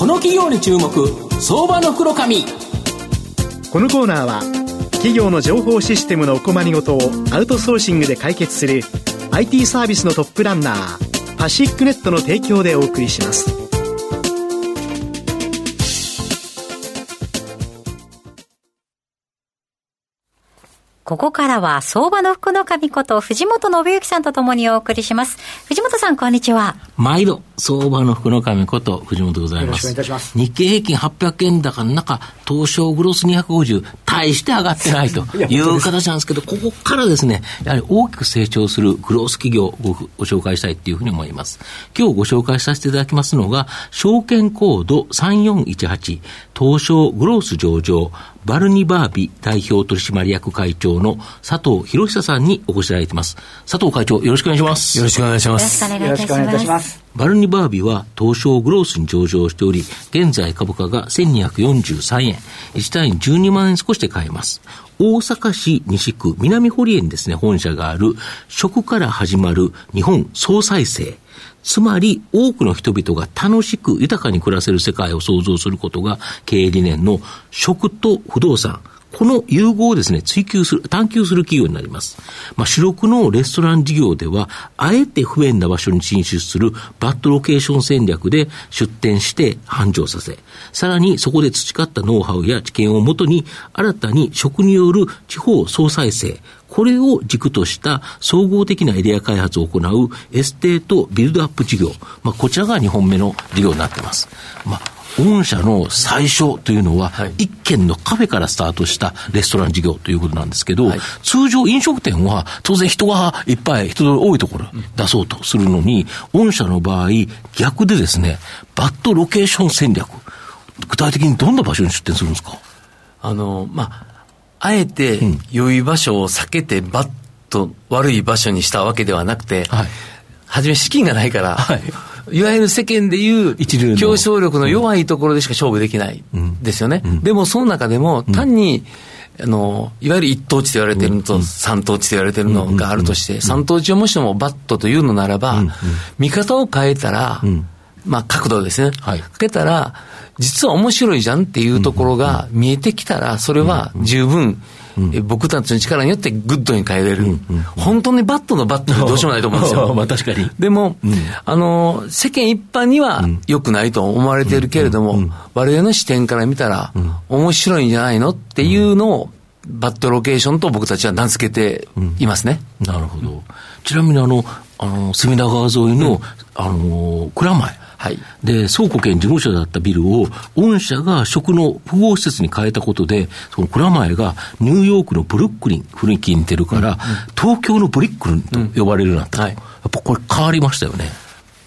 この企業に注目相場の黒髪。このコーナーは企業の情報システムのお困りごとをアウトソーシングで解決する IT サービスのトップランナーパシックネットの提供でお送りします。ここからは相場の福の神こと藤本信之さんとともにお送りします。藤本さん、こんにちは。毎度、相場の福の神こと藤本でございます。よろしくお願いいたします。日経平均800円高の中、東証グロス250、大して上がってないと いう形なんですけど、ここからですね、やはり大きく成長するグロース企業をごご紹介したいというふうに思います。今日ご紹介させていただきますのが、証券コード3418、東証グロース上場、バルニバービ代表取締役会長の佐藤博久さんにお越しいただいています。佐藤会長、よろしくお願いします。よろしくお願いします。よろしくお願いいたします。バルニバービは東証グロースに上場しており、現在株価が1243円、1単位12万円少しで買えます。大阪市西区南堀江にですね、本社がある、食から始まる日本総再生。つまり、多くの人々が楽しく豊かに暮らせる世界を創造することが経営理念の食と不動産、この融合をですね、追求する、探求する企業になります。まあ、主力のレストラン事業では、あえて不便な場所に進出するバッドロケーション戦略で出店して繁盛させ、さらにそこで培ったノウハウや知見をもとに、新たに食による地方創生、これを軸とした総合的なエリア開発を行うエステートビルドアップ事業。まあ、こちらが2本目の事業になっています。まあ御社の最初というのは、一軒のカフェからスタートしたレストラン事業ということなんですけど、はい、通常飲食店は当然人がいっぱい、人が多いところ出そうとするのに、御社の場合、逆でですね、バッドロケーション戦略、具体的にどんな場所に出店するんですか？あの、まあ、あえて良い場所を避けて、バッと悪い場所にしたわけではなくて、はい、初め資金がないから、はいいわゆる世間でいう競争力の弱いところでしか勝負できないですよね。でもその中でも単に、あの、いわゆる一等地と言われてるのと三等地と言われてるのがあるとして、三等地をもしもバッドというのならば、見方を変えたら、まあ角度ですね。はい、変えたら、実は面白いじゃんっていうところが見えてきたら、それは十分、僕たちの力によってグッドに変えれる、うんうん、本当にバッドのバッドってどうしようもないと思うんですよ。まあ確かに。でも、うん、あの、世間一般には良くないと思われているけれども、我々の視点から見たら、面白いんじゃないのっていうのを、バットロケーションと僕たちは名付けていますね。なるほど。ちなみにあの、あの、隅田川沿いの、あの、蔵前。はい、で、倉庫兼事務所だったビルを、御社が食の複合施設に変えたことで、その蔵前がニューヨークのブルックリン、雰囲気に似てるから、うんうん、東京のブリックリンと呼ばれるようになった、うん。はい、やっぱこれ変わりましたよね。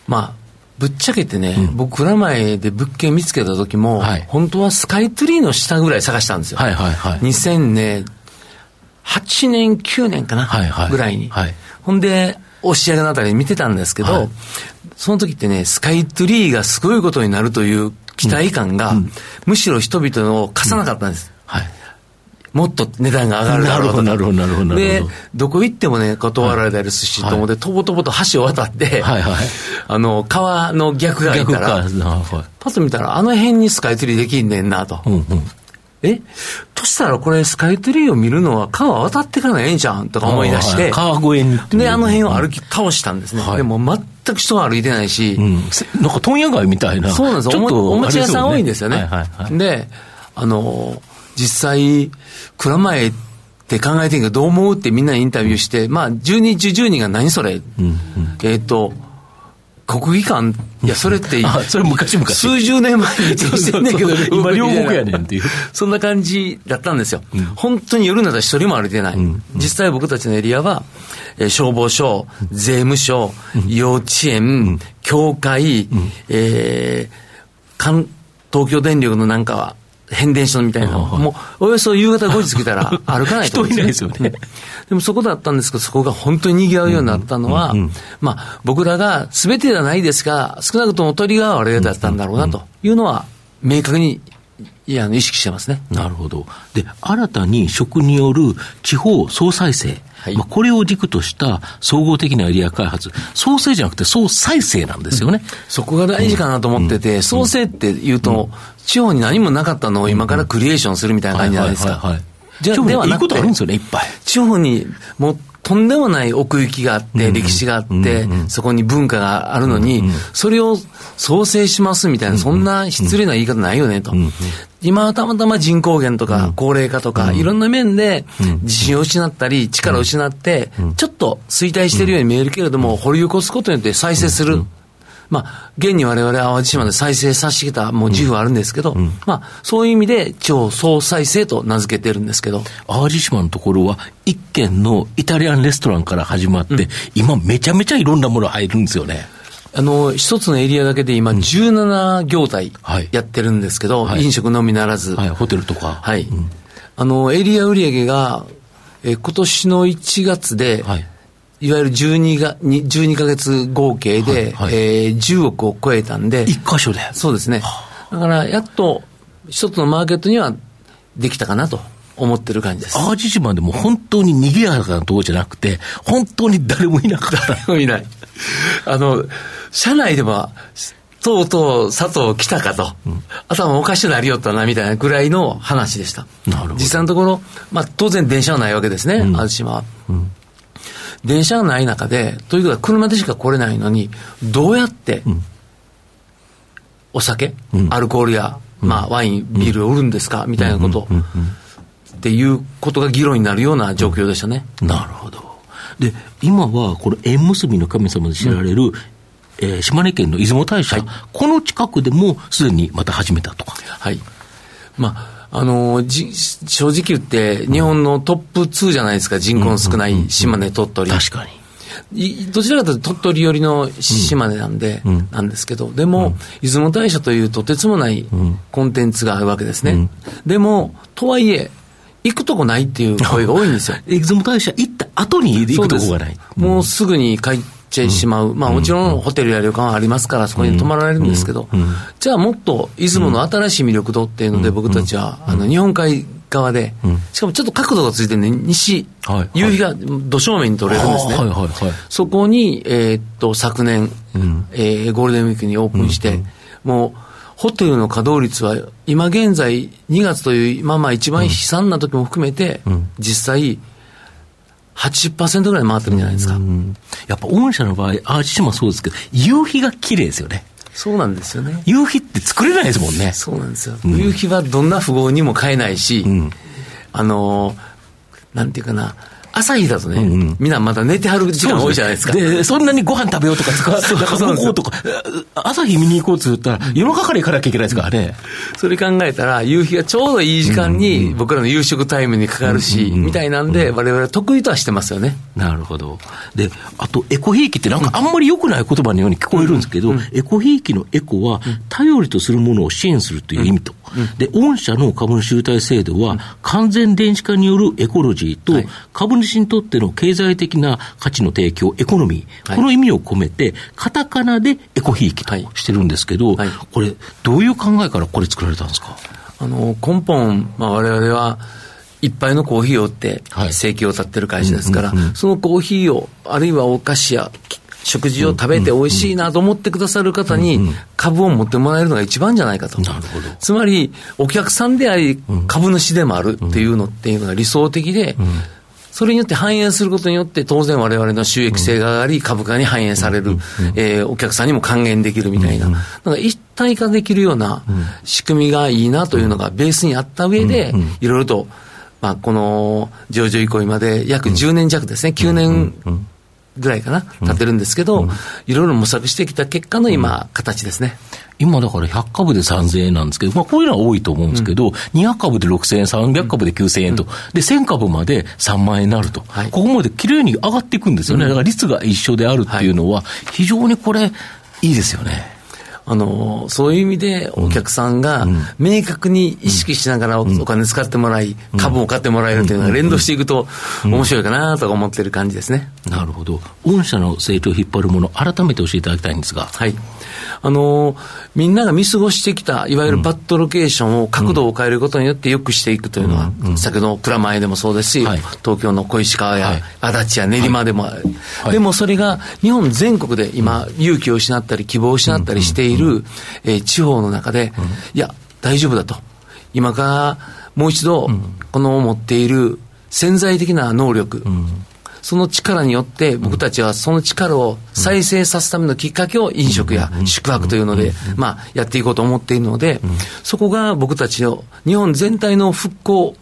まあぶっちゃけてね、うん、僕、蔵前で物件見つけた時も、はい、本当はスカイツリーの下ぐらい探したんですよ。はいはいはい。2000年、8年、9年かな、はいはい、ぐらいに。はい、ほんで、押し上げのあたり見てたんですけど、はい、その時ってね、スカイツリーがすごいことになるという期待感が、うん、むしろ人々を貸さなかったんです。うん、はい。もっと値段が上がるだろうと。なるほど、なるほど、で、どこ行ってもね、断られたりすし、と思って、とぼとぼと橋を渡って、はいはい、あの、川の逆側行ったら、はい、パッと見たら、あの辺にスカイツリーできんねんなと。うんうんえ？としたらこれスカイツリーを見るのは川渡ってからええんじゃん？とか思い出して、川越にで、あの辺を歩き倒したんですね。はい、でも全く人は歩いてないし、うん、なんか問屋街みたいな。そうなんですおお餅屋さん多いんですよね。はいはいはい、で、あの、実際、蔵前って考えてんけどどう思うってみんなにインタビューして、まあ、10人中10人が何それ、うんうん、えっ、ー、と、国技館、いや、それって、それ昔々。数十年前にし てんねんけど、今両国やねんっていう。そんな感じだったんですよ。うん、本当に夜なら一人も歩いてない。うん、実際僕たちのエリアは、えー、消防署、税務署、幼稚園、教会、えー、東京電力のなんかは、変電所みたいな、もうおよそ夕方5時過ぎたら 歩かないと。思うんですよね。でもそこだったんですけど、そこが本当に賑わうようになったのは、まあ、僕らが全てではないですが、少なくともトリガーはあれだったんだろうなというのは、明確にいや、意識してますね。なるほど。で、新たに食による地方総再生。はい、まあ、これを軸とした総合的なエリア開発、創生じゃなくて総再生なんですよね。うん、そこが大事かなと思ってて、うん、創生って言うと、うん、地方に何もなかったのを今からクリエーションするみたいな感じじゃないですか？じゃあ、ではなくて、いいことあるんですよね、いっぱい。地方にもうとんでもない奥行きがあって、歴史があって、そこに文化があるのに、それを創生しますみたいな、そんな失礼な言い方ないよねと。今はたまたま人口減とか高齢化とか、いろんな面で自信を失ったり、力を失って、ちょっと衰退しているように見えるけれども、掘り起こすことによって再生する。まあ、現に我々淡路島で再生させてきたもう自負はあるんですけど、うん、まあ、そういう意味で超総再生と名付けてるんですけど。淡路島のところは、一軒のイタリアンレストランから始まって、うん、今めちゃめちゃいろんなもの入るんですよね。あの、一つのエリアだけで今、17業態やってるんですけど、はい、飲食のみならず。はい、ホテルとか。はい。うん、あの、エリア売上が、え今年の1月で、はいいわゆる12が、12ヶ月合計で、はいはい、えー、10億を超えたんで。一箇所で？そうですね。だから、やっと、一つのマーケットにはできたかなと。思ってる感じです。淡路島でも本当に賑やかなところじゃなくて、本当に誰もいなかった。誰もいない。あの、社内では、とうとう佐藤来たかと、うん、頭おかしくなりよったなみたいなぐらいの話でした。なるほど。実際のところ、まあ当然電車はないわけですね、うん、淡路島は。うん電車がない中で、ということは車でしか来れないのに、どうやって、お酒、うん、アルコールや、まあ、ワイン、ビールを売るんですか、みたいなこと、っていうことが議論になるような状況でしたね。なるほど。で、今は、この縁結びの神様で知られる、えー、島根県の出雲大社、はい、この近くでもすでにまた始めたとか。はい。まああのじ正直言って、日本のトップ2じゃないですか、人口の少ない島根、鳥取。確かに。どちらかというと鳥取寄りの島根なんで、うん、なんですけど、でも、うん、出雲大社というとてつもないコンテンツがあるわけですね。うん、でも、とはいえ、行くとこないっていう声が多いんですよ。出雲大社行った後に行くとこがない。もうすぐに帰ってしまう、まあ、もちろんホテルや旅館はありますから、そこに泊まられるんですけど、じゃあもっと出雲の新しい魅力度っていうので、僕たちはあの日本海側で、しかもちょっと角度がついてね、西、夕日がど正面に撮れるんですね。そこに、えっと、昨年、えゴールデンウィークにオープンして、もう、ホテルの稼働率は、今現在、2月という、まあまあ一番悲惨な時も含めて、実際、80%ぐらい回ってるんじゃないですか。やっぱ御社の場合、アーチもそうですけど、夕日が綺麗ですよね。そうなんですよね。夕日って作れないですもんね。そうなんですよ。うん、夕日はどんな富豪にも買えないし、うん、あのなんていうかな、朝日だとね、うんうん、みんなまだ寝てはる時間多いじゃないですか。で、そんなにご飯食べようとか、なんか向こうとか、朝日見に行こうって言ったら、夜中から行かなきゃいけないですからね。それ考えたら、夕日がちょうどいい時間に、僕らの夕食タイムにかかるし、みたいなんで、我々は得意とはしてますよね。なるほど。で、あと、エコひいきってなんかあんまり良くない言葉のように聞こえるんですけど、エコひいきのエコは、頼りとするものを支援するという意味と。で、御社の株主優待制度は、完全電子化によるエコロジーと、株主にとっての経済的な価値の提供、エコノミー、この意味を込めて、カタカナでエコひいきとしてるんですけど、これ、どういう考えからこれ作られたんですか？あの根本、まあ、我々は、いっぱいのコーヒーを売って、生計を立ってる会社ですから、そのコーヒーを、あるいはお菓子や食事を食べて美味しいなと思ってくださる方に株を持ってもらえるのが一番じゃないかと。なるほど。つまり、お客さんであり、株主でもあるっていうのっていうのが理想的で、それによって反映することによって、当然我々の収益性が上がり、株価に反映される、えー、お客さんにも還元できるみたいな、なんか一体化できるような仕組みがいいなというのがベースにあった上で、いろいろと、まあ、この上場移行まで約10年弱ですね、9年ぐらいかな、経ってるんですけど、いろいろ模索してきた結果の今、形ですね。今だから100株で3000円なんですけど、まあこういうのは多いと思うんですけど、うん、200株で6000円、300株で9000円と、うん、で、1000株まで3万円になると、はい、ここまできれいに上がっていくんですよね。だから率が一緒であるっていうのは、非常にこれ、いいですよね。あの、そういう意味でお客さんが明確に意識しながらお金使ってもらい、株を買ってもらえるというのが連動していくと面白いかなと思ってる感じですね。なるほど。御社の成長を引っ張るもの、改めて教えていただきたいんですが。はい。あの、みんなが見過ごしてきた、いわゆるバッドロケーションを角度を変えることによって良くしていくというのは、先ほどの蔵前でもそうですし、はい、東京の小石川や足立や練馬でも、はい、でもそれが日本全国で今、勇気を失ったり希望を失ったりしている、えー、地方の中で、いや、大丈夫だと。今からもう一度、この持っている潜在的な能力、その力によって僕たちはその力を再生させるためのきっかけを飲食や宿泊というので、まあ、やっていこうと思っているので、そこが僕たちの日本全体の復興、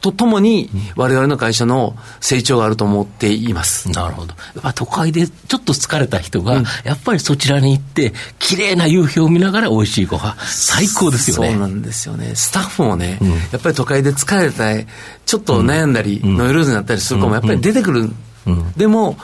とともに、われわれの会社の成長があると思っています。なるほど。まあ、都会でちょっと疲れた人が、やっぱりそちらに行って、綺麗な夕日を見ながら美味しいご飯、最高ですよね。そうなんですよね。スタッフもね、うん、やっぱり都会で疲れたり、ちょっと悩んだり、ノイローゼになったりする子もやっぱり出てくる。うん、でも、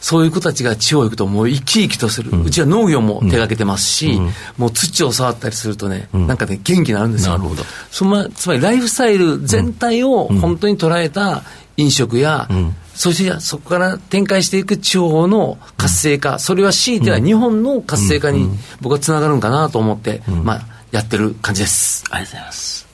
そういう子たちが地方行くともう生き生きとする、うん、うちは農業も手がけてますし、うん、もう土を触ったりするとね、うん、なんかね、元気になるんですよ。なるほど。そまつまりライフスタイル全体を本当に捉えた飲食や、そしてそこから展開していく地方の活性化、それは強いては日本の活性化に僕はつながるんかなと思って、まあ、やってる感じです。ありがとうございます。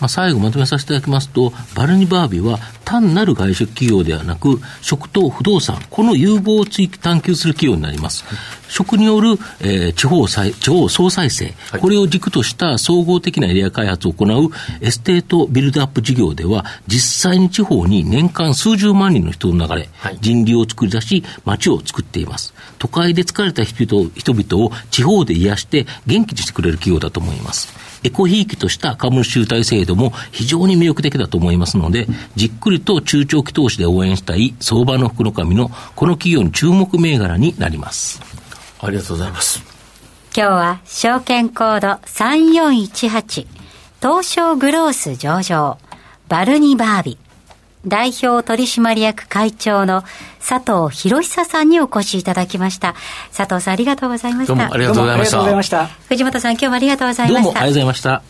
まあ、最後まとめさせていただきますと、バルニバービは単なる外食企業ではなく、食と不動産、この融合を追探求する企業になります。食による、えー、地方再地方総再生、はい、これを軸とした総合的なエリア開発を行うエステートビルドアップ事業では、実際に地方に年間数十万人の人の流れ、はい、人流を作り出し、街を作っています。都会で疲れた人々人々を地方で癒して元気にしてくれる企業だと思います。エコひいきとした株主優待制度も非常に魅力的だと思いますので、じっくりと中長期投資で応援したい相場の福の神のこの企業に注目銘柄になります。ありがとうございます。今日は証券コード3418東証グロース上場バルニバービ代表取締役会長の佐藤博久さんにお越しいただきました。佐藤さんありがとうございました。どうもありがとうございました。藤本さん今日もありがとうございました。どうもありがとうございました。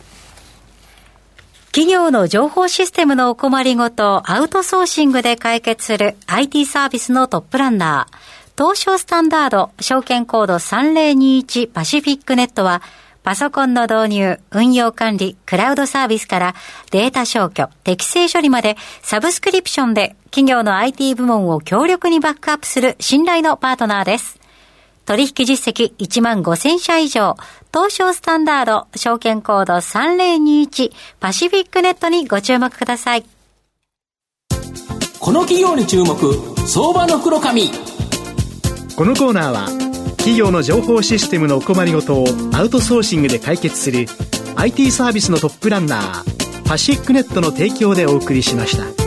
企業の情報システムのお困りごとをアウトソーシングで解決する IT サービスのトップランナー、東証スタンダード証券コード3021パシフィックネットはパソコンの導入、運用管理、クラウドサービスからデータ消去、適正処理までサブスクリプションで企業の IT 部門を強力にバックアップする信頼のパートナーです。取引実績1万5000社以上、東証スタンダード、証券コード3021パシフィックネットにご注目ください。この企業に注目、相場の黒髪。このコーナーは企業の情報システムのお困りごとをアウトソーシングで解決する IT サービスのトップランナーパシックネットの提供でお送りしました。